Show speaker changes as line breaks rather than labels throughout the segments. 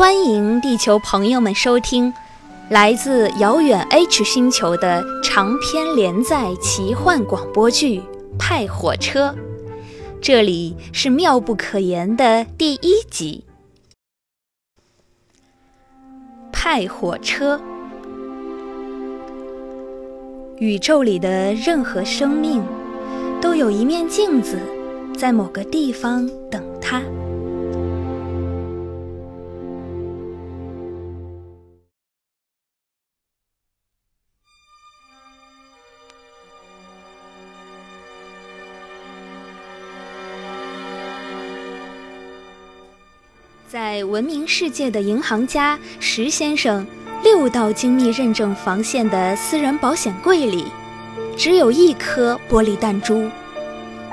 欢迎地球朋友们收听来自遥远 H 星球的长篇连载奇幻广播剧《派火车》，这里是妙不可言的第一集。派火车，宇宙里的任何生命都有一面镜子，在某个地方等它。在闻名世界的银行家石先生六道精密认证防线的私人保险柜里，只有一颗玻璃弹珠，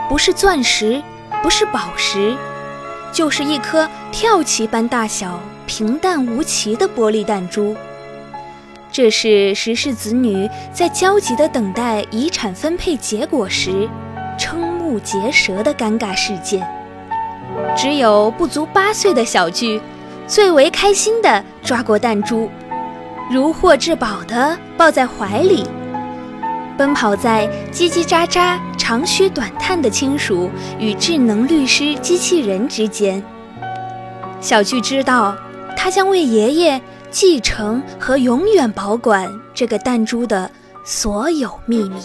不是钻石，不是宝石，就是一颗跳棋般大小、平淡无奇的玻璃弹珠。这是石氏子女在焦急地等待遗产分配结果时，瞠目结舌的尴尬事件。只有不足八岁的小巨，最为开心地抓过弹珠，如获至宝地抱在怀里，奔跑在叽叽喳喳、长吁短叹的亲属与智能律师机器人之间。小巨知道，他将为爷爷继承和永远保管这个弹珠的所有秘密。